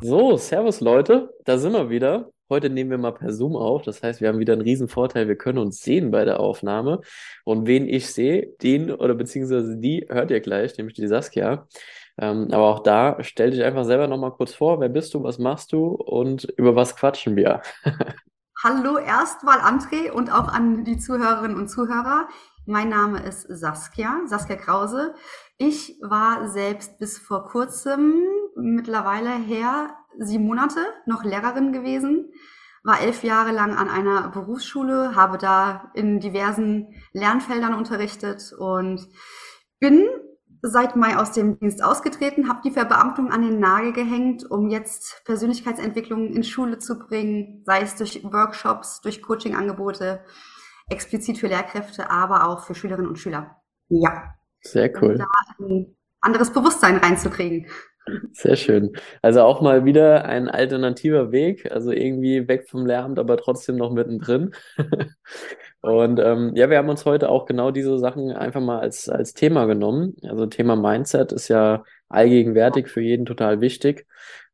So, Servus Leute, da sind wir wieder. Heute nehmen wir mal per Zoom auf. Das heißt, wir haben wieder einen riesen Vorteil. Wir können uns sehen bei der Aufnahme. Und wen ich sehe, den oder beziehungsweise die hört ihr gleich, nämlich die Saskia. Ähm, aber auch da, stell dich einfach selber nochmal kurz vor. Wer bist du? Was machst du? Und über was quatschen wir? Hallo erstmal André und auch an die Zuhörerinnen und Zuhörer. Mein Name ist Saskia, Saskia Krause. Ich war selbst bis vor kurzem, mittlerweile her, sieben Monate, noch Lehrerin gewesen, war elf Jahre lang an einer Berufsschule, habe da in diversen Lernfeldern unterrichtet und bin seit Mai aus dem Dienst ausgetreten, habe die Verbeamtung an den Nagel gehängt, um jetzt Persönlichkeitsentwicklung in Schule zu bringen, sei es durch Workshops, durch Coachingangebote, explizit für Lehrkräfte, aber auch für Schülerinnen und Schüler. Ja. Sehr cool. Um da ein anderes Bewusstsein reinzukriegen. Sehr schön. Also auch mal wieder ein alternativer Weg, also irgendwie weg vom Lehramt, aber trotzdem noch mittendrin. Und ähm, ja, wir haben uns heute auch genau diese Sachen einfach mal als, als Thema genommen. Also Thema Mindset ist ja allgegenwärtig für jeden total wichtig.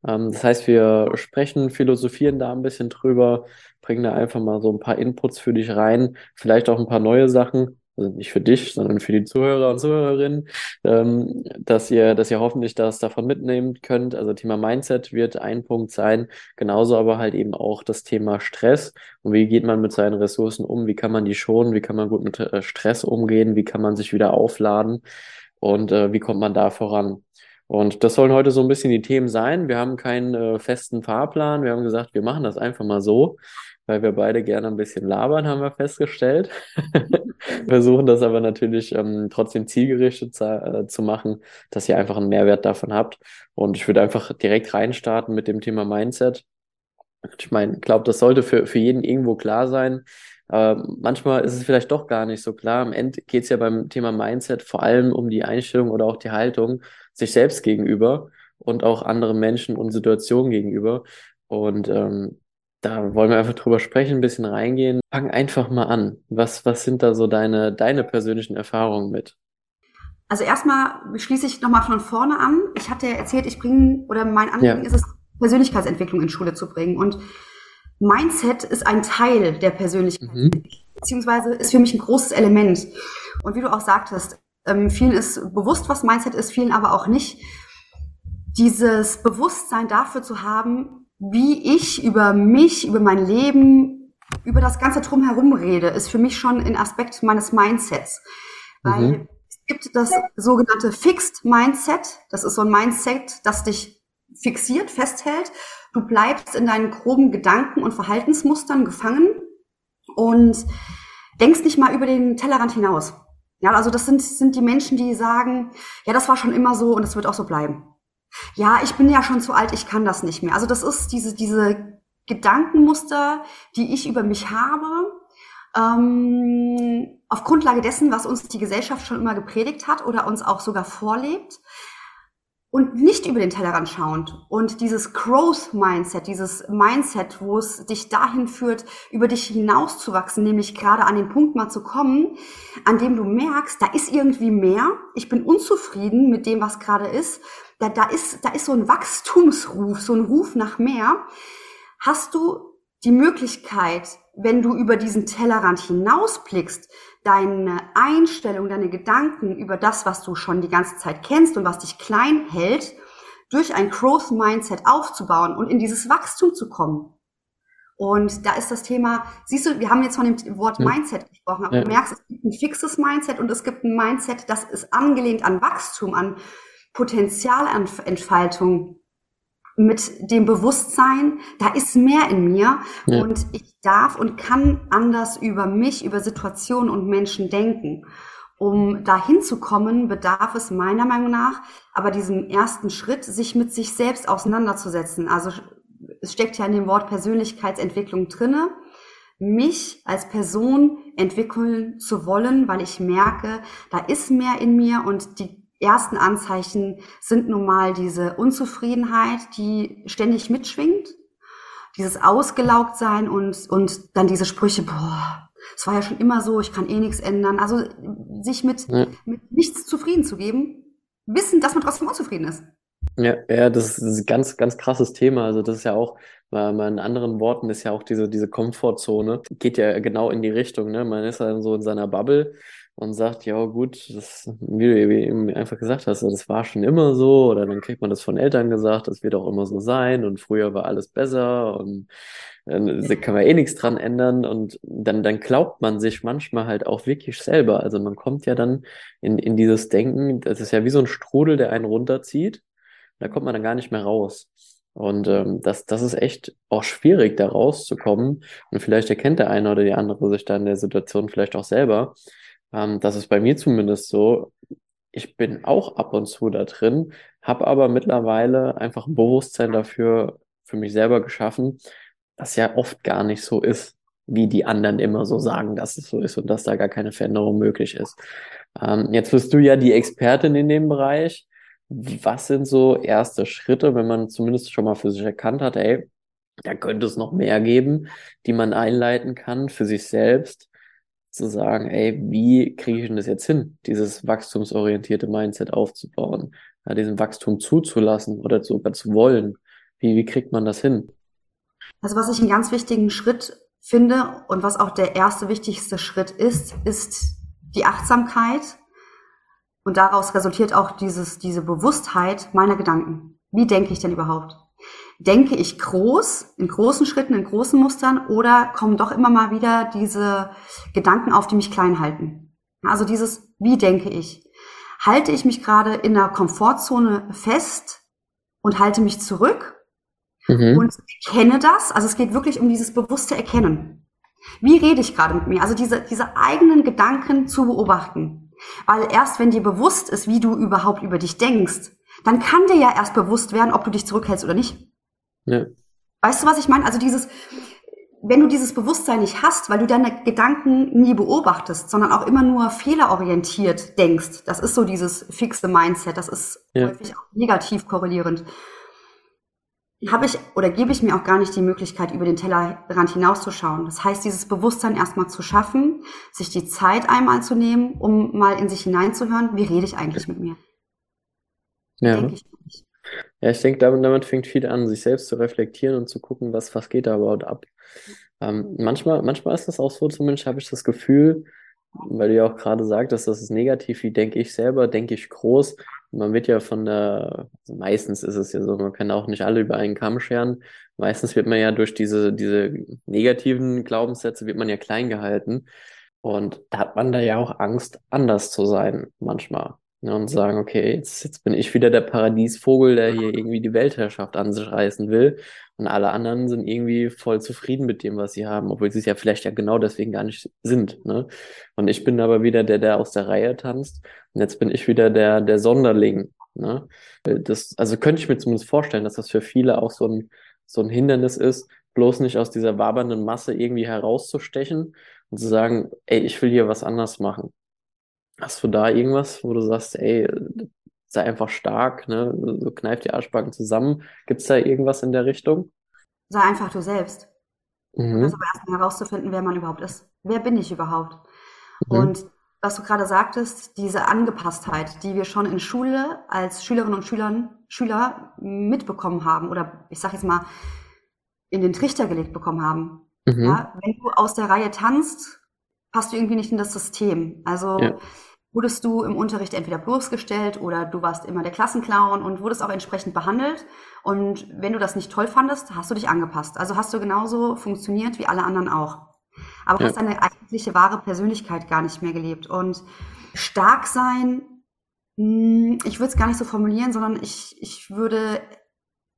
Ähm, das heißt, wir sprechen, philosophieren da ein bisschen drüber, bringen da einfach mal so ein paar Inputs für dich rein, vielleicht auch ein paar neue Sachen also nicht für dich, sondern für die Zuhörer und Zuhörerinnen, ähm, dass ihr, dass ihr hoffentlich das davon mitnehmen könnt. Also Thema Mindset wird ein Punkt sein, genauso aber halt eben auch das Thema Stress und wie geht man mit seinen Ressourcen um, wie kann man die schonen, wie kann man gut mit äh, Stress umgehen, wie kann man sich wieder aufladen und äh, wie kommt man da voran. Und das sollen heute so ein bisschen die Themen sein. Wir haben keinen äh, festen Fahrplan. Wir haben gesagt, wir machen das einfach mal so weil wir beide gerne ein bisschen labern, haben wir festgestellt. Versuchen das aber natürlich ähm, trotzdem zielgerichtet zu, äh, zu machen, dass ihr einfach einen Mehrwert davon habt. Und ich würde einfach direkt reinstarten mit dem Thema Mindset. Ich meine, ich glaube, das sollte für, für jeden irgendwo klar sein. Aber manchmal ist es vielleicht doch gar nicht so klar. Am Ende geht es ja beim Thema Mindset vor allem um die Einstellung oder auch die Haltung sich selbst gegenüber und auch anderen Menschen und Situationen gegenüber. Und ähm, da wollen wir einfach drüber sprechen, ein bisschen reingehen. Fang einfach mal an. Was, was sind da so deine, deine persönlichen Erfahrungen mit? Also erstmal schließe ich nochmal von vorne an. Ich hatte ja erzählt, ich bringe, oder mein Anliegen ja. ist es, Persönlichkeitsentwicklung in Schule zu bringen. Und Mindset ist ein Teil der Persönlichkeit, mhm. beziehungsweise ist für mich ein großes Element. Und wie du auch sagtest, ähm, vielen ist bewusst, was Mindset ist, vielen aber auch nicht. Dieses Bewusstsein dafür zu haben, wie ich über mich, über mein Leben, über das ganze Drumherum rede, ist für mich schon ein Aspekt meines Mindsets. Weil mhm. es gibt das sogenannte Fixed Mindset. Das ist so ein Mindset, das dich fixiert, festhält. Du bleibst in deinen groben Gedanken und Verhaltensmustern gefangen und denkst nicht mal über den Tellerrand hinaus. Ja, also das sind, sind die Menschen, die sagen, ja, das war schon immer so und es wird auch so bleiben ja, ich bin ja schon zu alt, ich kann das nicht mehr. Also das ist diese, diese Gedankenmuster, die ich über mich habe, ähm, auf Grundlage dessen, was uns die Gesellschaft schon immer gepredigt hat oder uns auch sogar vorlebt und nicht über den Tellerrand schauend. Und dieses Growth Mindset, dieses Mindset, wo es dich dahin führt, über dich hinauszuwachsen, nämlich gerade an den Punkt mal zu kommen, an dem du merkst, da ist irgendwie mehr, ich bin unzufrieden mit dem, was gerade ist da, da, ist, da ist so ein Wachstumsruf, so ein Ruf nach mehr. Hast du die Möglichkeit, wenn du über diesen Tellerrand hinausblickst, deine Einstellung, deine Gedanken über das, was du schon die ganze Zeit kennst und was dich klein hält, durch ein Growth Mindset aufzubauen und in dieses Wachstum zu kommen. Und da ist das Thema, siehst du, wir haben jetzt von dem Wort Mindset gesprochen, aber ja. du merkst, es gibt ein fixes Mindset und es gibt ein Mindset, das ist angelehnt an Wachstum, an Potenzialentfaltung mit dem Bewusstsein, da ist mehr in mir ja. und ich darf und kann anders über mich, über Situationen und Menschen denken. Um dahin zu kommen, bedarf es meiner Meinung nach aber diesem ersten Schritt, sich mit sich selbst auseinanderzusetzen. Also es steckt ja in dem Wort Persönlichkeitsentwicklung drinne, mich als Person entwickeln zu wollen, weil ich merke, da ist mehr in mir und die ersten Anzeichen sind nun mal diese Unzufriedenheit, die ständig mitschwingt, dieses ausgelaugt sein und, und dann diese Sprüche, boah, es war ja schon immer so, ich kann eh nichts ändern. Also sich mit, ja. mit nichts zufrieden zu geben, wissen, dass man trotzdem unzufrieden ist. Ja, ja, das ist ein ganz, ganz krasses Thema. Also das ist ja auch, mal, mal in anderen Worten, ist ja auch diese, diese Komfortzone, geht ja genau in die Richtung, ne? Man ist dann so in seiner Bubble und sagt, ja gut, das, wie du eben einfach gesagt hast, das war schon immer so, oder dann kriegt man das von Eltern gesagt, das wird auch immer so sein und früher war alles besser und dann kann man eh nichts dran ändern und dann, dann glaubt man sich manchmal halt auch wirklich selber. Also man kommt ja dann in, in dieses Denken, das ist ja wie so ein Strudel, der einen runterzieht da kommt man dann gar nicht mehr raus. Und ähm, das, das ist echt auch schwierig, da rauszukommen. Und vielleicht erkennt der eine oder die andere sich da in der Situation vielleicht auch selber. Ähm, das ist bei mir zumindest so. Ich bin auch ab und zu da drin, habe aber mittlerweile einfach ein Bewusstsein dafür für mich selber geschaffen, dass ja oft gar nicht so ist, wie die anderen immer so sagen, dass es so ist und dass da gar keine Veränderung möglich ist. Ähm, jetzt bist du ja die Expertin in dem Bereich. Was sind so erste Schritte, wenn man zumindest schon mal für sich erkannt hat, ey, da könnte es noch mehr geben, die man einleiten kann für sich selbst, zu sagen, ey, wie kriege ich denn das jetzt hin, dieses wachstumsorientierte Mindset aufzubauen, ja, diesem Wachstum zuzulassen oder sogar zu wollen? Wie, wie kriegt man das hin? Also was ich einen ganz wichtigen Schritt finde und was auch der erste wichtigste Schritt ist, ist die Achtsamkeit und daraus resultiert auch dieses, diese Bewusstheit meiner Gedanken. Wie denke ich denn überhaupt? Denke ich groß, in großen Schritten, in großen Mustern oder kommen doch immer mal wieder diese Gedanken auf, die mich klein halten? Also dieses, wie denke ich? Halte ich mich gerade in einer Komfortzone fest und halte mich zurück mhm. und erkenne das? Also es geht wirklich um dieses bewusste Erkennen. Wie rede ich gerade mit mir? Also diese, diese eigenen Gedanken zu beobachten. Weil erst wenn dir bewusst ist, wie du überhaupt über dich denkst, dann kann dir ja erst bewusst werden, ob du dich zurückhältst oder nicht. Ja. Weißt du, was ich meine? Also dieses, wenn du dieses Bewusstsein nicht hast, weil du deine Gedanken nie beobachtest, sondern auch immer nur fehlerorientiert denkst, das ist so dieses fixe Mindset, das ist ja. häufig auch negativ korrelierend habe ich oder gebe ich mir auch gar nicht die Möglichkeit, über den Tellerrand hinauszuschauen. Das heißt, dieses Bewusstsein erstmal zu schaffen, sich die Zeit einmal zu nehmen, um mal in sich hineinzuhören, wie rede ich eigentlich mit mir? Ja. Denke ich nicht. Ja, ich denke, damit, damit fängt viel an, sich selbst zu reflektieren und zu gucken, was, was geht da überhaupt ab. Ähm, manchmal, manchmal ist das auch so, zumindest habe ich das Gefühl, weil du ja auch gerade sagtest, das ist negativ, wie denke ich selber, denke ich groß. Man wird ja von der, also meistens ist es ja so, man kann auch nicht alle über einen Kamm scheren. Meistens wird man ja durch diese, diese negativen Glaubenssätze wird man ja klein gehalten. Und da hat man da ja auch Angst, anders zu sein, manchmal. Ja, und sagen, okay, jetzt, jetzt bin ich wieder der Paradiesvogel, der hier irgendwie die Weltherrschaft an sich reißen will. Und alle anderen sind irgendwie voll zufrieden mit dem, was sie haben, obwohl sie es ja vielleicht ja genau deswegen gar nicht sind. Ne? Und ich bin aber wieder der, der aus der Reihe tanzt. Und jetzt bin ich wieder der, der Sonderling. Ne? Das, also könnte ich mir zumindest vorstellen, dass das für viele auch so ein, so ein Hindernis ist, bloß nicht aus dieser wabernden Masse irgendwie herauszustechen und zu sagen, ey, ich will hier was anders machen. Hast du da irgendwas, wo du sagst, ey, sei einfach stark, ne? So kneif die Arschbacken zusammen. Gibt es da irgendwas in der Richtung? Sei einfach du selbst. Mhm. Also erstmal herauszufinden, wer man überhaupt ist. Wer bin ich überhaupt? Mhm. Und was du gerade sagtest, diese Angepasstheit, die wir schon in Schule als Schülerinnen und Schülern, Schüler mitbekommen haben oder ich sag jetzt mal in den Trichter gelegt bekommen haben. Mhm. Ja, wenn du aus der Reihe tanzt, passt du irgendwie nicht in das System. Also ja wurdest du im Unterricht entweder bloßgestellt oder du warst immer der Klassenclown und wurdest auch entsprechend behandelt. Und wenn du das nicht toll fandest, hast du dich angepasst. Also hast du genauso funktioniert wie alle anderen auch. Aber ja. hast deine eigentliche wahre Persönlichkeit gar nicht mehr gelebt. Und stark sein, hm, ich würde es gar nicht so formulieren, sondern ich, ich würde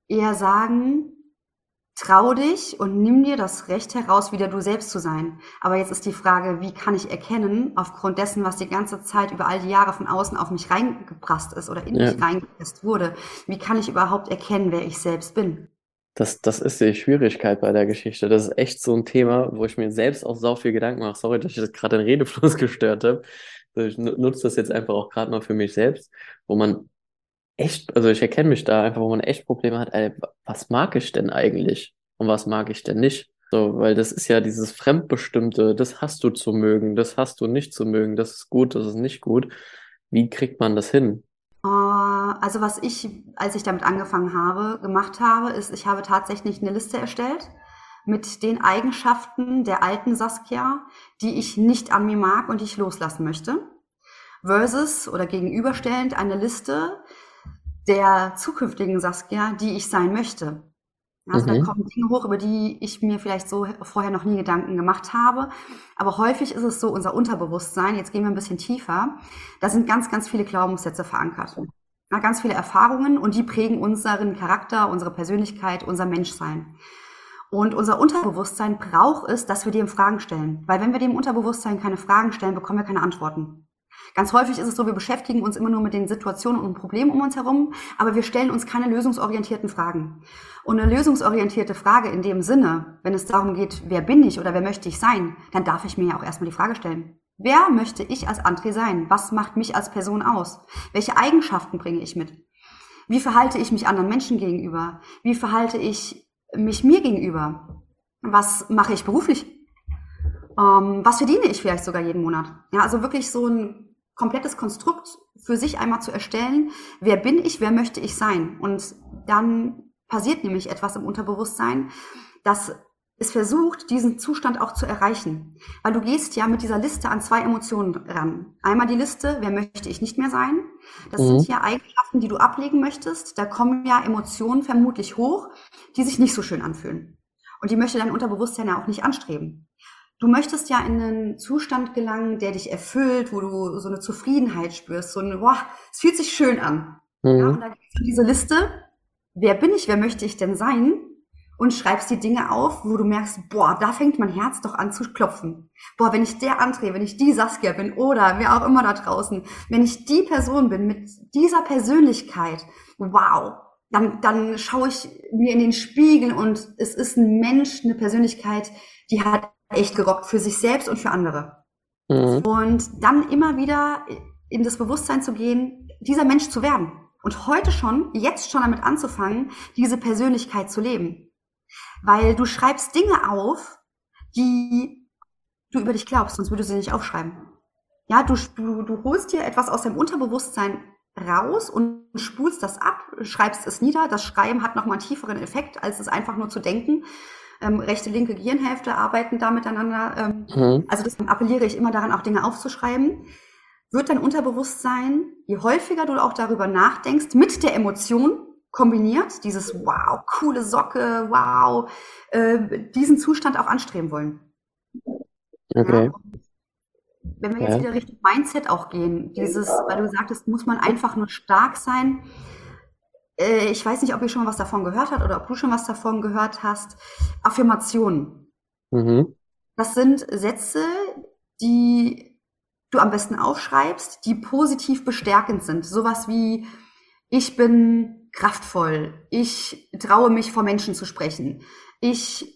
eher sagen, trau dich und nimm dir das Recht heraus, wieder du selbst zu sein. Aber jetzt ist die Frage, wie kann ich erkennen, aufgrund dessen, was die ganze Zeit über all die Jahre von außen auf mich reingeprasst ist oder in ja. mich reingepresst wurde, wie kann ich überhaupt erkennen, wer ich selbst bin? Das, das ist die Schwierigkeit bei der Geschichte. Das ist echt so ein Thema, wo ich mir selbst auch sau viel Gedanken mache. Sorry, dass ich das gerade den Redefluss gestört habe. Ich nutze das jetzt einfach auch gerade mal für mich selbst, wo man echt, also ich erkenne mich da einfach, wo man echt Probleme hat, ey, was mag ich denn eigentlich und was mag ich denn nicht? So, weil das ist ja dieses Fremdbestimmte, das hast du zu mögen, das hast du nicht zu mögen, das ist gut, das ist nicht gut. Wie kriegt man das hin? Uh, also was ich, als ich damit angefangen habe, gemacht habe, ist, ich habe tatsächlich eine Liste erstellt mit den Eigenschaften der alten Saskia, die ich nicht an mir mag und die ich loslassen möchte. Versus oder gegenüberstellend eine Liste der zukünftigen Saskia, die ich sein möchte. Also mhm. da kommen Dinge hoch, über die ich mir vielleicht so vorher noch nie Gedanken gemacht habe. Aber häufig ist es so, unser Unterbewusstsein, jetzt gehen wir ein bisschen tiefer, da sind ganz, ganz viele Glaubenssätze verankert. Ja, ganz viele Erfahrungen und die prägen unseren Charakter, unsere Persönlichkeit, unser Menschsein. Und unser Unterbewusstsein braucht es, dass wir dem Fragen stellen. Weil wenn wir dem Unterbewusstsein keine Fragen stellen, bekommen wir keine Antworten. Ganz häufig ist es so, wir beschäftigen uns immer nur mit den Situationen und Problemen um uns herum, aber wir stellen uns keine lösungsorientierten Fragen. Und eine lösungsorientierte Frage in dem Sinne, wenn es darum geht, wer bin ich oder wer möchte ich sein, dann darf ich mir ja auch erstmal die Frage stellen. Wer möchte ich als André sein? Was macht mich als Person aus? Welche Eigenschaften bringe ich mit? Wie verhalte ich mich anderen Menschen gegenüber? Wie verhalte ich mich mir gegenüber? Was mache ich beruflich? Ähm, was verdiene ich vielleicht sogar jeden Monat? Ja, also wirklich so ein komplettes Konstrukt für sich einmal zu erstellen, wer bin ich, wer möchte ich sein. Und dann passiert nämlich etwas im Unterbewusstsein, dass es versucht, diesen Zustand auch zu erreichen. Weil du gehst ja mit dieser Liste an zwei Emotionen ran. Einmal die Liste, wer möchte ich nicht mehr sein? Das mhm. sind ja Eigenschaften, die du ablegen möchtest. Da kommen ja Emotionen vermutlich hoch, die sich nicht so schön anfühlen. Und die möchte dein Unterbewusstsein ja auch nicht anstreben. Du möchtest ja in einen Zustand gelangen, der dich erfüllt, wo du so eine Zufriedenheit spürst, so ein, boah, es fühlt sich schön an. Mhm. Ja, und da gibt es diese Liste, wer bin ich, wer möchte ich denn sein? Und schreibst die Dinge auf, wo du merkst, boah, da fängt mein Herz doch an zu klopfen. Boah, wenn ich der André, wenn ich die Saskia bin oder wer auch immer da draußen, wenn ich die Person bin mit dieser Persönlichkeit, wow, dann, dann schaue ich mir in den Spiegel und es ist ein Mensch, eine Persönlichkeit, die hat echt gerockt für sich selbst und für andere. Mhm. Und dann immer wieder in das Bewusstsein zu gehen, dieser Mensch zu werden. Und heute schon, jetzt schon damit anzufangen, diese Persönlichkeit zu leben. Weil du schreibst Dinge auf, die du über dich glaubst, sonst würdest du sie nicht aufschreiben. Ja, du, du, du holst dir etwas aus deinem Unterbewusstsein raus und spulst das ab, schreibst es nieder. Das Schreiben hat nochmal einen tieferen Effekt, als es einfach nur zu denken ähm, rechte, linke Gehirnhälfte arbeiten da miteinander. Ähm, mhm. Also deswegen appelliere ich immer daran, auch Dinge aufzuschreiben. Wird dein Unterbewusstsein, je häufiger du auch darüber nachdenkst, mit der Emotion kombiniert, dieses wow, coole Socke, wow, äh, diesen Zustand auch anstreben wollen. Okay. Ja, wenn wir jetzt ja. wieder Richtung Mindset auch gehen, dieses, weil du sagtest, muss man einfach nur stark sein, äh, ich weiß nicht, ob ihr schon mal was davon gehört habt oder ob du schon was davon gehört hast, Affirmationen. Mhm. Das sind Sätze, die du am besten aufschreibst, die positiv bestärkend sind. Sowas wie, ich bin kraftvoll, ich traue mich vor Menschen zu sprechen, ich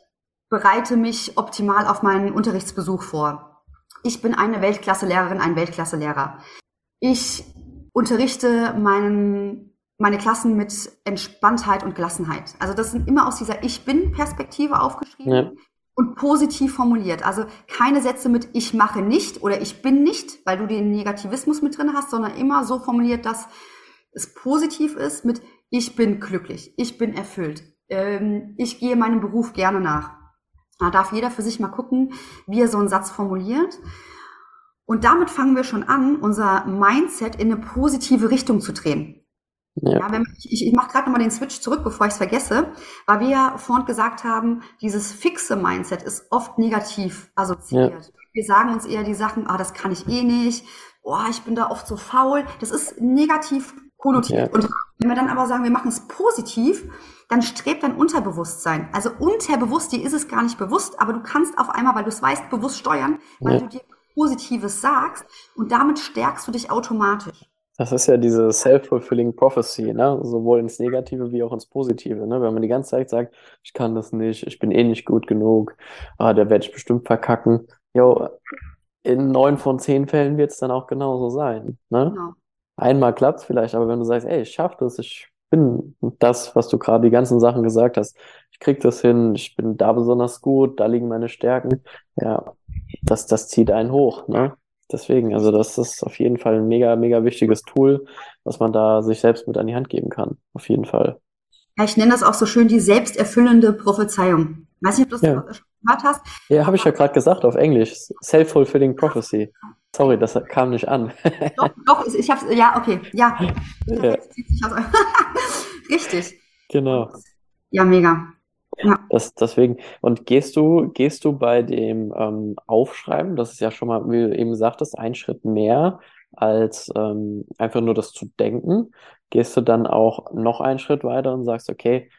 bereite mich optimal auf meinen Unterrichtsbesuch vor. Ich bin eine Weltklasse-Lehrerin, ein Weltklasse-Lehrer. Ich unterrichte meinen meine Klassen mit Entspanntheit und Gelassenheit. Also das sind immer aus dieser Ich bin-Perspektive aufgeschrieben ja. und positiv formuliert. Also keine Sätze mit Ich mache nicht oder Ich bin nicht, weil du den Negativismus mit drin hast, sondern immer so formuliert, dass es positiv ist mit Ich bin glücklich, ich bin erfüllt, ähm, ich gehe meinem Beruf gerne nach. Da darf jeder für sich mal gucken, wie er so einen Satz formuliert. Und damit fangen wir schon an, unser Mindset in eine positive Richtung zu drehen. Ja. ja wenn, ich ich mache gerade nochmal den Switch zurück, bevor ich es vergesse, weil wir ja vorhin gesagt haben, dieses fixe Mindset ist oft negativ assoziiert. Ja. Wir sagen uns eher die Sachen, ah, das kann ich eh nicht, oh, ich bin da oft so faul. Das ist negativ konnotiert. Ja. Und wenn wir dann aber sagen, wir machen es positiv, dann strebt dein Unterbewusstsein. Also unterbewusst, dir ist es gar nicht bewusst, aber du kannst auf einmal, weil du es weißt, bewusst steuern, weil du dir Positives sagst und damit stärkst du dich automatisch. Das ist ja diese self-fulfilling prophecy, ne? Sowohl ins Negative wie auch ins Positive, ne? Wenn man die ganze Zeit sagt, ich kann das nicht, ich bin eh nicht gut genug, ah, da werde ich bestimmt verkacken. Jo, in neun von zehn Fällen wird es dann auch genauso sein, ne? Genau. Einmal klappt es vielleicht, aber wenn du sagst, ey, ich schaff das, ich bin das, was du gerade die ganzen Sachen gesagt hast, ich krieg das hin, ich bin da besonders gut, da liegen meine Stärken, ja, das, das zieht einen hoch, ne? Deswegen, also das ist auf jeden Fall ein mega, mega wichtiges Tool. was man da sich selbst mit an die Hand geben kann. Auf jeden Fall. Ja, ich nenne das auch so schön die selbsterfüllende Prophezeiung. Weiß nicht, ob du das ja. gehört hast. Ja, habe ich ja gerade gesagt auf Englisch. Self-fulfilling prophecy. Sorry, das kam nicht an. doch, doch, ich habe ja, okay, ja. ja. Richtig. Genau. Ja, mega. Ja. Das, deswegen, und gehst du, gehst du bei dem ähm, Aufschreiben, das ist ja schon mal, wie du eben sagtest, ein Schritt mehr als ähm, einfach nur das zu denken, gehst du dann auch noch einen Schritt weiter und sagst, okay,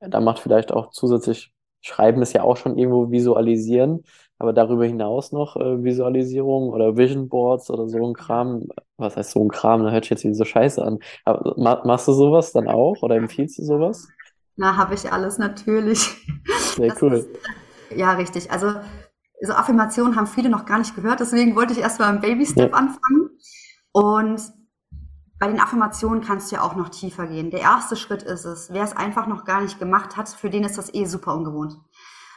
da macht vielleicht auch zusätzlich, Schreiben ist ja auch schon irgendwo visualisieren, aber darüber hinaus noch äh, Visualisierung oder Vision Boards oder so ein Kram, was heißt so ein Kram, da hört sich jetzt wie so scheiße an. Aber machst du sowas dann auch oder empfiehlst du sowas? Na, habe ich alles natürlich. Sehr das cool. Ist, ja, richtig. Also so Affirmationen haben viele noch gar nicht gehört, deswegen wollte ich erstmal im Baby-Step ja. anfangen. Und bei den Affirmationen kannst du ja auch noch tiefer gehen. Der erste Schritt ist es, wer es einfach noch gar nicht gemacht hat, für den ist das eh super ungewohnt.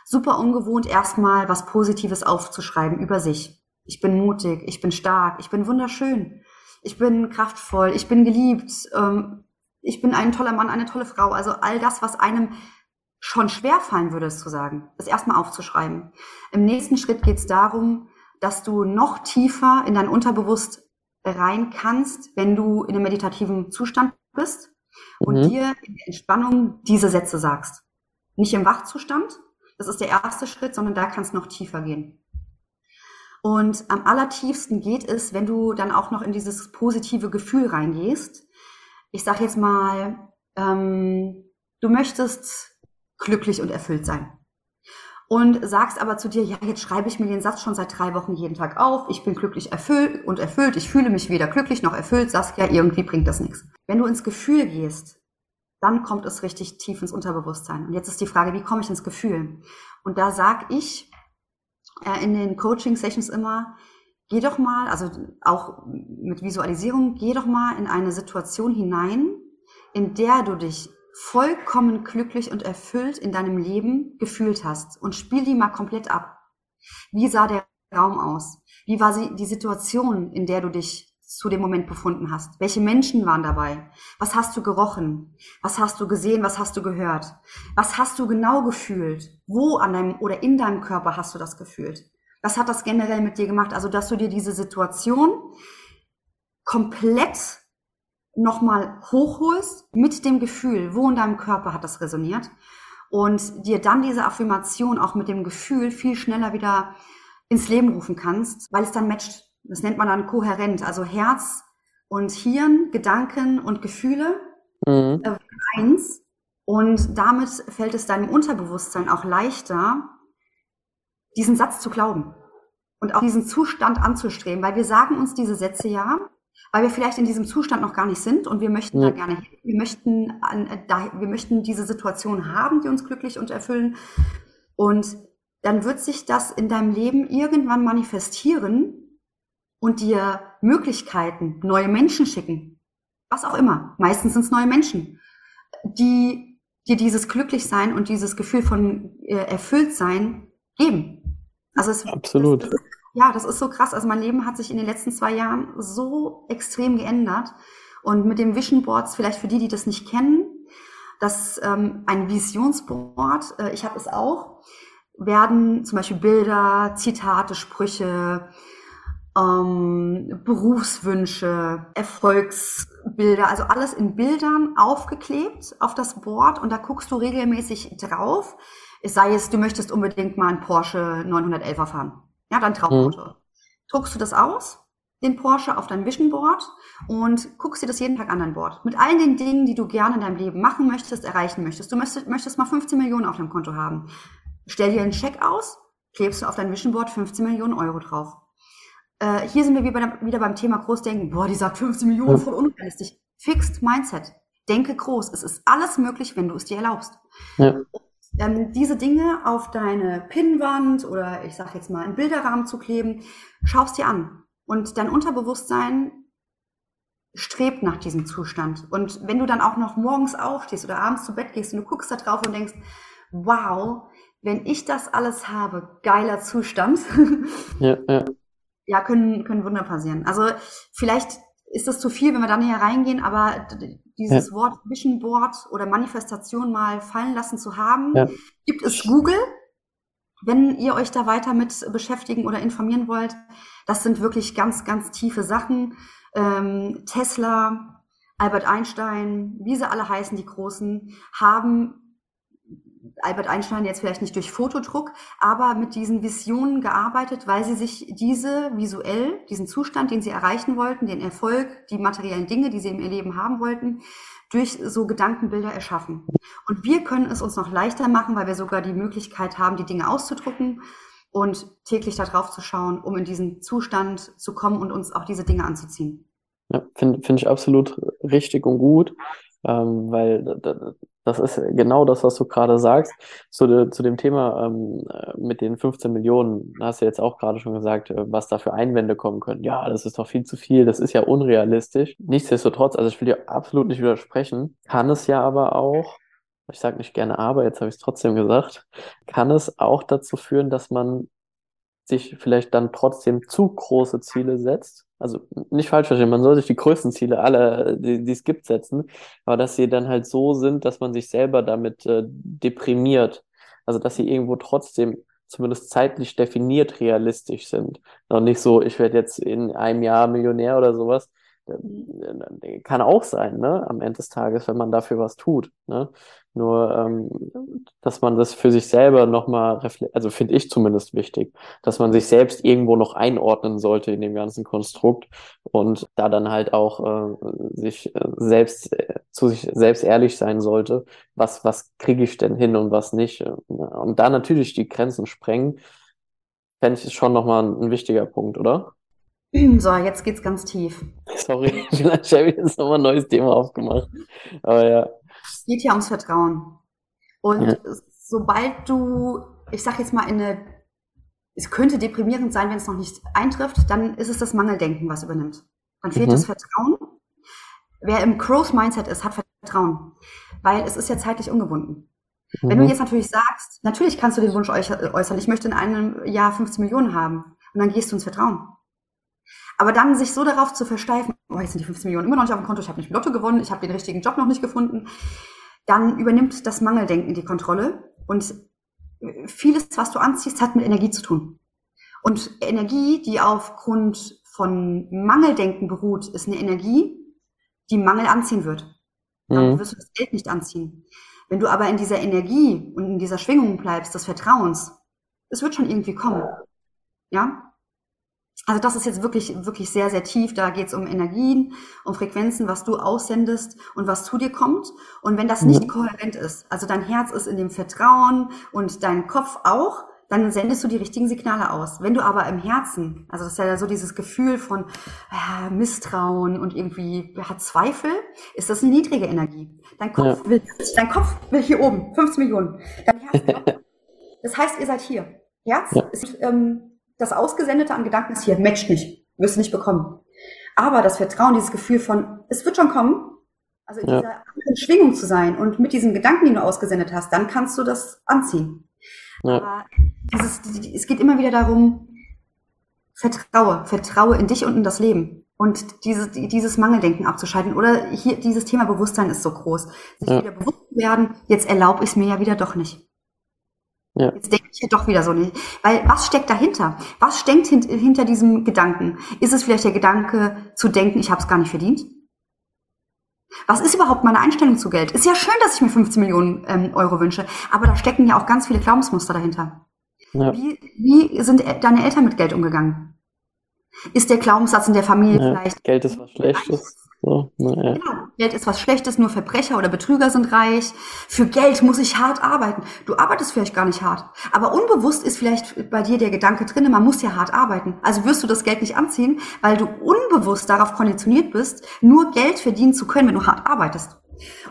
Super ungewohnt, erstmal was Positives aufzuschreiben über sich. Ich bin mutig, ich bin stark, ich bin wunderschön, ich bin kraftvoll, ich bin geliebt, ähm, ich bin ein toller Mann, eine tolle Frau. Also all das, was einem schon schwer fallen würde, es zu sagen, ist erstmal aufzuschreiben. Im nächsten Schritt geht es darum, dass du noch tiefer in dein Unterbewusst rein kannst, wenn du in einem meditativen Zustand bist und mhm. dir in der Entspannung diese Sätze sagst. Nicht im Wachzustand, das ist der erste Schritt, sondern da kannst du noch tiefer gehen. Und am allertiefsten geht es, wenn du dann auch noch in dieses positive Gefühl reingehst, ich sage jetzt mal, ähm, du möchtest glücklich und erfüllt sein. Und sagst aber zu dir, ja, jetzt schreibe ich mir den Satz schon seit drei Wochen jeden Tag auf. Ich bin glücklich erfüllt und erfüllt. Ich fühle mich weder glücklich noch erfüllt. Sagst ja, irgendwie bringt das nichts. Wenn du ins Gefühl gehst, dann kommt es richtig tief ins Unterbewusstsein. Und jetzt ist die Frage, wie komme ich ins Gefühl? Und da sag ich äh, in den Coaching-Sessions immer, geh doch mal, also auch mit Visualisierung, geh doch mal in eine Situation hinein, in der du dich vollkommen glücklich und erfüllt in deinem Leben gefühlt hast und spiel die mal komplett ab. Wie sah der Raum aus? Wie war die Situation, in der du dich zu dem Moment befunden hast? Welche Menschen waren dabei? Was hast du gerochen? Was hast du gesehen? Was hast du gehört? Was hast du genau gefühlt? Wo an deinem oder in deinem Körper hast du das gefühlt? Was hat das generell mit dir gemacht? Also, dass du dir diese Situation komplett nochmal hochholst mit dem Gefühl, wo in deinem Körper hat das resoniert und dir dann diese Affirmation auch mit dem Gefühl viel schneller wieder ins Leben rufen kannst, weil es dann matcht. Das nennt man dann kohärent, also Herz und Hirn, Gedanken und Gefühle mhm. äh, eins. Und damit fällt es deinem Unterbewusstsein auch leichter, diesen Satz zu glauben und auch diesen Zustand anzustreben, weil wir sagen uns diese Sätze ja, weil wir vielleicht in diesem Zustand noch gar nicht sind und wir möchten ja. da gerne hin. Wir möchten, an, äh, da, wir möchten diese Situation haben, die uns glücklich und erfüllen. Und dann wird sich das in deinem Leben irgendwann manifestieren und dir Möglichkeiten, neue Menschen schicken. Was auch immer. Meistens sind es neue Menschen, die dir dieses Glücklichsein und dieses Gefühl von äh, Erfülltsein geben. Also es, Absolut. Das, ja, das ist so krass. Also mein Leben hat sich in den letzten zwei Jahren so extrem geändert. Und mit dem Vision Boards, vielleicht für die, die das nicht kennen, das ähm, ein Visionsboard, äh, ich habe es auch, werden zum Beispiel Bilder, Zitate, Sprüche, ähm, Berufswünsche, Erfolgsbilder, also alles in Bildern aufgeklebt auf das Board und da guckst du regelmäßig drauf sei es, du möchtest unbedingt mal einen Porsche 911er fahren. Ja, dein Traumauto. Mhm. Druckst du das aus, den Porsche auf dein Vision Board und guckst dir das jeden Tag an dein Board. Mit all den Dingen, die du gerne in deinem Leben machen möchtest, erreichen möchtest. Du möchtest, möchtest mal 15 Millionen auf deinem Konto haben. Stell dir einen Scheck aus, klebst du auf dein Vision Board 15 Millionen Euro drauf. Äh, hier sind wir wieder, wieder beim Thema Großdenken. Boah, die sagt 15 Millionen, voll unrealistisch. Fixed Mindset. Denke groß. Es ist alles möglich, wenn du es dir erlaubst. Ja ähm, diese Dinge auf deine Pinnwand oder ich sag jetzt mal einen Bilderrahmen zu kleben, schaust dir an. Und dein Unterbewusstsein strebt nach diesem Zustand. Und wenn du dann auch noch morgens aufstehst oder abends zu Bett gehst und du guckst da drauf und denkst, wow, wenn ich das alles habe, geiler Zustand. ja, ja. ja können, können Wunder passieren. Also vielleicht ist das zu viel, wenn wir dann hier reingehen, aber dieses ja. Wort Vision Board oder Manifestation mal fallen lassen zu haben, ja. gibt es Google. Wenn ihr euch da weiter mit beschäftigen oder informieren wollt, das sind wirklich ganz, ganz tiefe Sachen. Ähm, Tesla, Albert Einstein, wie sie alle heißen, die Großen, haben Albert Einstein jetzt vielleicht nicht durch Fotodruck, aber mit diesen Visionen gearbeitet, weil sie sich diese visuell, diesen Zustand, den sie erreichen wollten, den Erfolg, die materiellen Dinge, die sie im Leben haben wollten, durch so Gedankenbilder erschaffen. Und wir können es uns noch leichter machen, weil wir sogar die Möglichkeit haben, die Dinge auszudrucken und täglich darauf zu schauen, um in diesen Zustand zu kommen und uns auch diese Dinge anzuziehen. Ja, finde find ich absolut richtig und gut, ähm, weil das ist genau das, was du gerade sagst. Zu, de, zu dem Thema ähm, mit den 15 Millionen, hast du jetzt auch gerade schon gesagt, äh, was da für Einwände kommen können. Ja, das ist doch viel zu viel, das ist ja unrealistisch. Nichtsdestotrotz, also ich will dir absolut nicht widersprechen, kann es ja aber auch, ich sage nicht gerne aber, jetzt habe ich es trotzdem gesagt, kann es auch dazu führen, dass man sich vielleicht dann trotzdem zu große Ziele setzt. Also nicht falsch verstehen, man soll sich die größten Ziele aller, die, die es gibt, setzen, aber dass sie dann halt so sind, dass man sich selber damit äh, deprimiert. Also dass sie irgendwo trotzdem zumindest zeitlich definiert realistisch sind. Und nicht so, ich werde jetzt in einem Jahr Millionär oder sowas, äh, kann auch sein, ne, am Ende des Tages, wenn man dafür was tut. Ne? Nur, ähm, dass man das für sich selber nochmal, also finde ich zumindest wichtig, dass man sich selbst irgendwo noch einordnen sollte in dem ganzen Konstrukt und da dann halt auch äh, sich äh, selbst äh, zu sich selbst ehrlich sein sollte, was, was kriege ich denn hin und was nicht. Und da natürlich die Grenzen sprengen, fände ich schon nochmal ein, ein wichtiger Punkt, oder? So, jetzt geht's ganz tief. Sorry, vielleicht habe ich jetzt nochmal ein neues Thema aufgemacht. Aber ja. Es geht hier ums Vertrauen. Und ja. sobald du, ich sag jetzt mal, in eine, es könnte deprimierend sein, wenn es noch nicht eintrifft, dann ist es das Mangeldenken, was übernimmt. Dann fehlt mhm. das Vertrauen. Wer im Growth Mindset ist, hat Vertrauen. Weil es ist ja zeitlich ungebunden. Mhm. Wenn du mhm. jetzt natürlich sagst, natürlich kannst du den Wunsch äußern, ich möchte in einem Jahr 15 Millionen haben. Und dann gehst du ins Vertrauen. Aber dann sich so darauf zu versteifen, oh, jetzt sind die 15 Millionen immer noch nicht auf dem Konto, ich habe nicht Lotto gewonnen, ich habe den richtigen Job noch nicht gefunden, dann übernimmt das Mangeldenken die Kontrolle und vieles, was du anziehst, hat mit Energie zu tun. Und Energie, die aufgrund von Mangeldenken beruht, ist eine Energie, die Mangel anziehen wird. Dann mhm. wirst du das Geld nicht anziehen. Wenn du aber in dieser Energie und in dieser Schwingung bleibst, des Vertrauens, es wird schon irgendwie kommen. Ja? Also das ist jetzt wirklich, wirklich sehr, sehr tief. Da geht es um Energien, um Frequenzen, was du aussendest und was zu dir kommt. Und wenn das nicht ja. kohärent ist, also dein Herz ist in dem Vertrauen und dein Kopf auch, dann sendest du die richtigen Signale aus. Wenn du aber im Herzen, also das ist ja so dieses Gefühl von äh, Misstrauen und irgendwie hat Zweifel, ist das eine niedrige Energie. Dein Kopf, ja. will, dein Kopf will hier oben, 15 Millionen. Dein Herz, das heißt, ihr seid hier. Herz ja. ist ähm, das Ausgesendete an Gedanken ist hier, matcht nicht, wirst du nicht bekommen. Aber das Vertrauen, dieses Gefühl von, es wird schon kommen, also in ja. dieser Schwingung zu sein und mit diesen Gedanken, die du ausgesendet hast, dann kannst du das anziehen. Ja. Aber dieses, es geht immer wieder darum, vertraue, vertraue in dich und in das Leben. Und dieses, dieses Mangeldenken abzuschalten. Oder hier, dieses Thema Bewusstsein ist so groß. Sich ja. wieder bewusst werden, jetzt erlaube ich es mir ja wieder doch nicht. Ja. Jetzt denke ich doch wieder so nicht. Weil was steckt dahinter? Was steckt hint hinter diesem Gedanken? Ist es vielleicht der Gedanke zu denken, ich habe es gar nicht verdient? Was ist überhaupt meine Einstellung zu Geld? Ist ja schön, dass ich mir 15 Millionen ähm, Euro wünsche, aber da stecken ja auch ganz viele Glaubensmuster dahinter. Ja. Wie, wie sind deine Eltern mit Geld umgegangen? Ist der Glaubenssatz in der Familie ja, vielleicht? Geld ist was Schlechtes. So, naja. Genau. Geld ist was Schlechtes, nur Verbrecher oder Betrüger sind reich. Für Geld muss ich hart arbeiten. Du arbeitest vielleicht gar nicht hart. Aber unbewusst ist vielleicht bei dir der Gedanke drin, man muss ja hart arbeiten. Also wirst du das Geld nicht anziehen, weil du unbewusst darauf konditioniert bist, nur Geld verdienen zu können, wenn du hart arbeitest.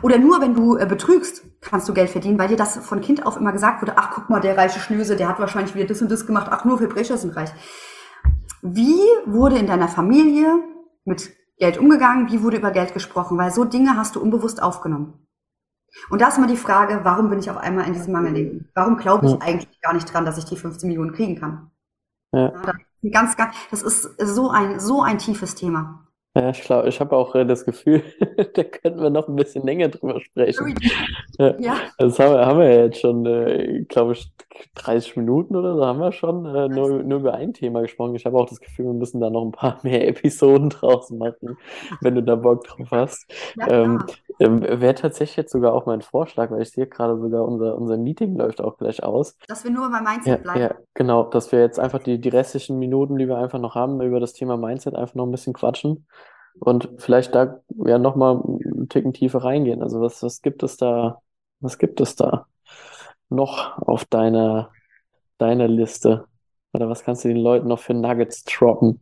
Oder nur wenn du äh, betrügst, kannst du Geld verdienen, weil dir das von Kind auf immer gesagt wurde, ach guck mal, der reiche Schnöse, der hat wahrscheinlich wieder das und das gemacht, ach nur Verbrecher sind reich. Wie wurde in deiner Familie mit Geld umgegangen, wie wurde über Geld gesprochen, weil so Dinge hast du unbewusst aufgenommen. Und da ist immer die Frage, warum bin ich auf einmal in diesem Mangeldenken? Warum glaube ich ja. eigentlich gar nicht dran, dass ich die 15 Millionen kriegen kann? Ja. ganz, ganz, das ist so ein, so ein tiefes Thema. Ja, ich glaube, ich habe auch äh, das Gefühl, da könnten wir noch ein bisschen länger drüber sprechen. Ja. Das haben wir, haben wir ja jetzt schon, äh, glaube ich, 30 Minuten oder so haben wir schon äh, nur, nur über ein Thema gesprochen. Ich habe auch das Gefühl, wir müssen da noch ein paar mehr Episoden draus machen, wenn du da Bock drauf hast. Ja, ähm, ähm, Wäre tatsächlich jetzt sogar auch mein Vorschlag, weil ich sehe gerade sogar, unser, unser Meeting läuft auch gleich aus. Dass wir nur beim Mindset ja, bleiben. Ja, genau, dass wir jetzt einfach die, die restlichen Minuten, die wir einfach noch haben, über das Thema Mindset einfach noch ein bisschen quatschen und vielleicht da ja nochmal einen Ticken tiefer reingehen. Also was, was gibt es da, was gibt es da noch auf deiner, deiner Liste? Oder was kannst du den Leuten noch für Nuggets droppen?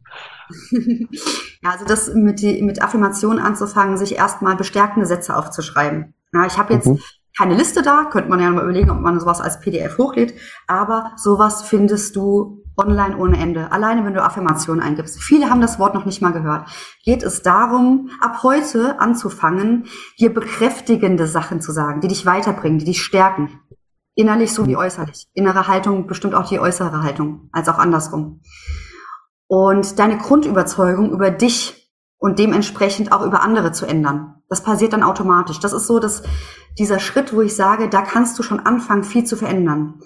ja, also das mit, die, mit Affirmationen anzufangen, sich erstmal bestärkende Sätze aufzuschreiben. Ja, ich habe jetzt mhm. keine Liste da, könnte man ja mal überlegen, ob man sowas als PDF hochlädt, aber sowas findest du online ohne Ende. Alleine wenn du Affirmationen eingibst. Viele haben das Wort noch nicht mal gehört. Geht es darum, ab heute anzufangen, dir bekräftigende Sachen zu sagen, die dich weiterbringen, die dich stärken. Innerlich sowie äußerlich. Innere Haltung bestimmt auch die äußere Haltung, als auch andersrum. Und deine Grundüberzeugung über dich und dementsprechend auch über andere zu ändern. Das passiert dann automatisch. Das ist so, dass dieser Schritt, wo ich sage, da kannst du schon anfangen, viel zu verändern.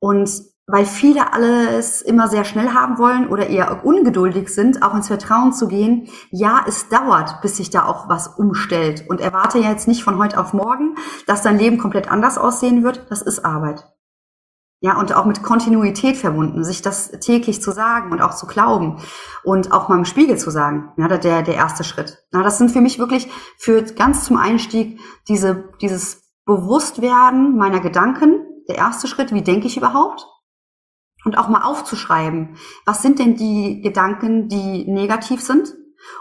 Und weil viele alles immer sehr schnell haben wollen oder eher ungeduldig sind, auch ins Vertrauen zu gehen. Ja, es dauert, bis sich da auch was umstellt. Und erwarte jetzt nicht von heute auf morgen, dass dein Leben komplett anders aussehen wird. Das ist Arbeit. Ja, und auch mit Kontinuität verbunden, sich das täglich zu sagen und auch zu glauben und auch mal im Spiegel zu sagen. Ja, der, der erste Schritt. Ja, das sind für mich wirklich für ganz zum Einstieg diese, dieses Bewusstwerden meiner Gedanken. Der erste Schritt, wie denke ich überhaupt? Und auch mal aufzuschreiben, was sind denn die Gedanken, die negativ sind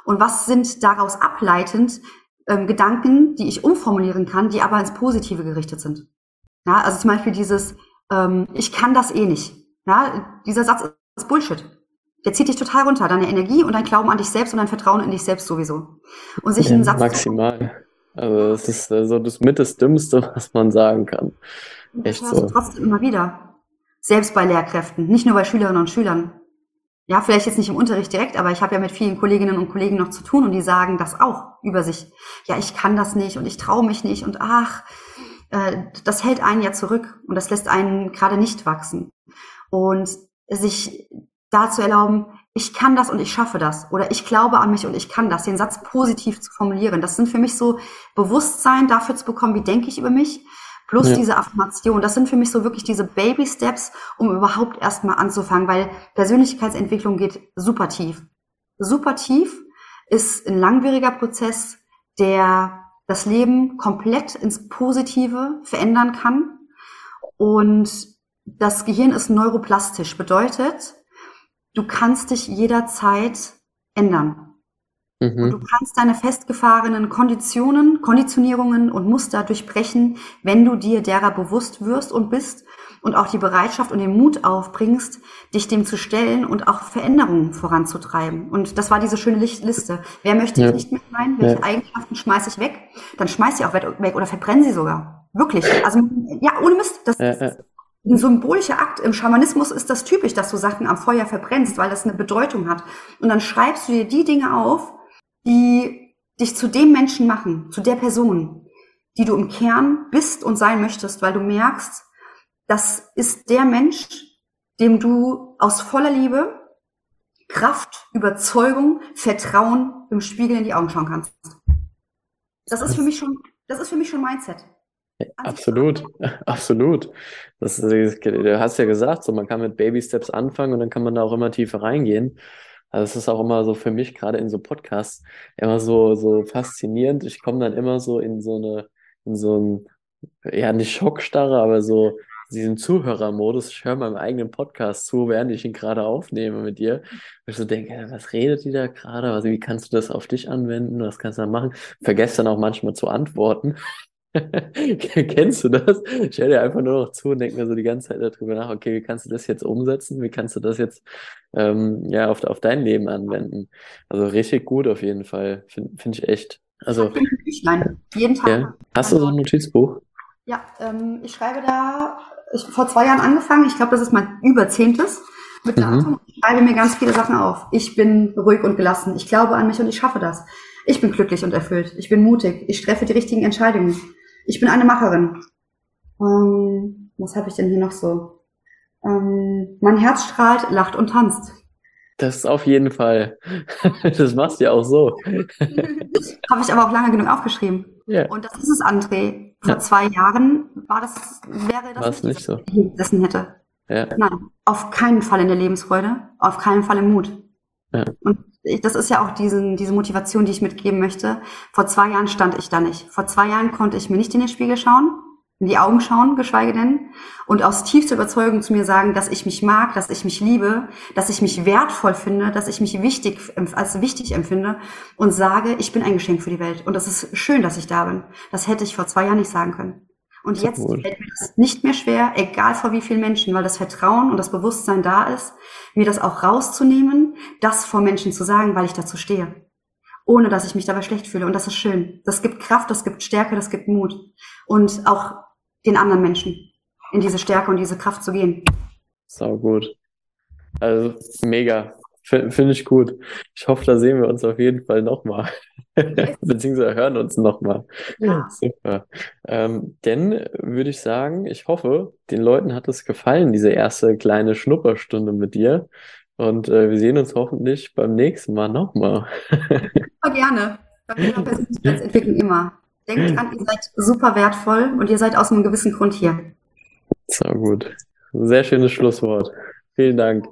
und was sind daraus ableitend ähm, Gedanken, die ich umformulieren kann, die aber ins Positive gerichtet sind. Ja, also zum Beispiel dieses, ähm, ich kann das eh nicht. Ja, dieser Satz ist Bullshit. Der zieht dich total runter, deine Energie und dein Glauben an dich selbst und dein Vertrauen in dich selbst sowieso. Und sich ja, einen Satz maximal. Also das ist also das mit das Dümmste, was man sagen kann. Echt so. Trotzdem immer wieder. Selbst bei Lehrkräften, nicht nur bei Schülerinnen und Schülern. Ja, vielleicht jetzt nicht im Unterricht direkt, aber ich habe ja mit vielen Kolleginnen und Kollegen noch zu tun und die sagen das auch über sich. Ja, ich kann das nicht und ich traue mich nicht und ach, äh, das hält einen ja zurück und das lässt einen gerade nicht wachsen. Und sich da zu erlauben, ich kann das und ich schaffe das oder ich glaube an mich und ich kann das, den Satz positiv zu formulieren. Das sind für mich so Bewusstsein dafür zu bekommen, wie denke ich über mich Plus ja. diese Affirmation. Das sind für mich so wirklich diese Baby Steps, um überhaupt erstmal anzufangen, weil Persönlichkeitsentwicklung geht super tief. Super tief ist ein langwieriger Prozess, der das Leben komplett ins Positive verändern kann. Und das Gehirn ist neuroplastisch, bedeutet, du kannst dich jederzeit ändern. Mhm. Und du kannst deine festgefahrenen Konditionen, Konditionierungen und Muster durchbrechen, wenn du dir derer bewusst wirst und bist und auch die Bereitschaft und den Mut aufbringst, dich dem zu stellen und auch Veränderungen voranzutreiben. Und das war diese schöne Liste. Wer möchte ja. ich nicht mehr sein? Welche ja. Eigenschaften schmeiße ich weg? Dann schmeiß sie auch weg oder verbrenne sie sogar. Wirklich. Also, ja, ohne Mist. Das, ja, ja. Ein symbolischer Akt. Im Schamanismus ist das typisch, dass du Sachen am Feuer verbrennst, weil das eine Bedeutung hat. Und dann schreibst du dir die Dinge auf, die dich zu dem Menschen machen, zu der Person, die du im Kern bist und sein möchtest, weil du merkst, das ist der Mensch, dem du aus voller Liebe, Kraft, Überzeugung, Vertrauen im Spiegel in die Augen schauen kannst. Das ist für mich schon, das ist für mich schon Mindset. Absolut, absolut. Das, du hast ja gesagt, so man kann mit Baby Steps anfangen und dann kann man da auch immer tiefer reingehen. Also es ist auch immer so für mich, gerade in so Podcasts, immer so, so faszinierend. Ich komme dann immer so in so eine, in so ein, ja, nicht Schockstarre, aber so diesen Zuhörermodus. Ich höre meinem eigenen Podcast zu, während ich ihn gerade aufnehme mit dir. Und ich so denke, was redet die da gerade? Also wie kannst du das auf dich anwenden? Was kannst du da machen? Vergesst dann auch manchmal zu antworten. Kennst du das? Ich höre dir einfach nur noch zu und denke mir so die ganze Zeit darüber nach, okay, wie kannst du das jetzt umsetzen? Wie kannst du das jetzt ähm, ja, auf, auf dein Leben anwenden? Also richtig gut auf jeden Fall, finde find ich echt. Also, jeden Tag. Ja. Hast du so ein Notizbuch? Ja, ähm, ich schreibe da, ich vor zwei Jahren angefangen, ich glaube, das ist mein überzehntes. mit mhm. Datum. Ich schreibe mir ganz viele Sachen auf. Ich bin ruhig und gelassen. Ich glaube an mich und ich schaffe das. Ich bin glücklich und erfüllt. Ich bin mutig. Ich treffe die richtigen Entscheidungen. Ich bin eine Macherin. Ähm, was habe ich denn hier noch so? Ähm, mein Herz strahlt, lacht und tanzt. Das ist auf jeden Fall. Das machst du ja auch so. Habe ich aber auch lange genug aufgeschrieben. Yeah. Und das ist es, André. Vor ja. zwei Jahren war das, wäre das War's nicht, so. gesessen hätte. Ja. Nein, auf keinen Fall in der Lebensfreude, auf keinen Fall im Mut. Ja. Und das ist ja auch diesen, diese Motivation, die ich mitgeben möchte. Vor zwei Jahren stand ich da nicht. Vor zwei Jahren konnte ich mir nicht in den Spiegel schauen in die Augen schauen, geschweige denn, und aus tiefster Überzeugung zu mir sagen, dass ich mich mag, dass ich mich liebe, dass ich mich wertvoll finde, dass ich mich wichtig als wichtig empfinde und sage, ich bin ein Geschenk für die Welt. Und es ist schön, dass ich da bin. Das hätte ich vor zwei Jahren nicht sagen können. Und jetzt cool. fällt mir das nicht mehr schwer, egal vor wie vielen Menschen, weil das Vertrauen und das Bewusstsein da ist, mir das auch rauszunehmen, das vor Menschen zu sagen, weil ich dazu stehe ohne dass ich mich dabei schlecht fühle. Und das ist schön. Das gibt Kraft, das gibt Stärke, das gibt Mut. Und auch den anderen Menschen in diese Stärke und diese Kraft zu gehen. Sau gut. Also mega. Finde ich gut. Ich hoffe, da sehen wir uns auf jeden Fall nochmal. Beziehungsweise hören uns nochmal. Ja. Super. Ähm, denn würde ich sagen, ich hoffe, den Leuten hat es gefallen, diese erste kleine Schnupperstunde mit dir. Und äh, wir sehen uns hoffentlich beim nächsten Mal nochmal. Super gerne. Bei mir Persönlichkeitsentwicklung immer. Denkt dran, ihr seid super wertvoll und ihr seid aus einem gewissen Grund hier. So gut. Sehr schönes Schlusswort. Vielen Dank.